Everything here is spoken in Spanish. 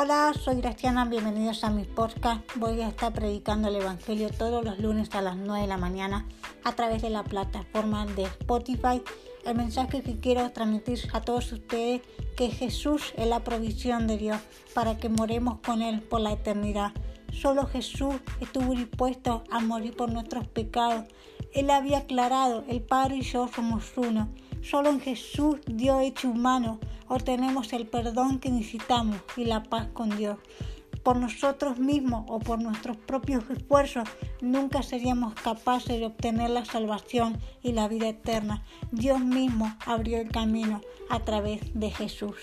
Hola, soy Graciana, bienvenidos a mi podcast. Voy a estar predicando el Evangelio todos los lunes a las 9 de la mañana a través de la plataforma de Spotify. El mensaje que quiero transmitir a todos ustedes que Jesús es la provisión de Dios para que moremos con Él por la eternidad. Solo Jesús estuvo dispuesto a morir por nuestros pecados. Él había aclarado, el Padre y yo somos uno. Solo en Jesús, Dios hecho humano, obtenemos el perdón que necesitamos y la paz con Dios. Por nosotros mismos o por nuestros propios esfuerzos nunca seríamos capaces de obtener la salvación y la vida eterna. Dios mismo abrió el camino a través de Jesús.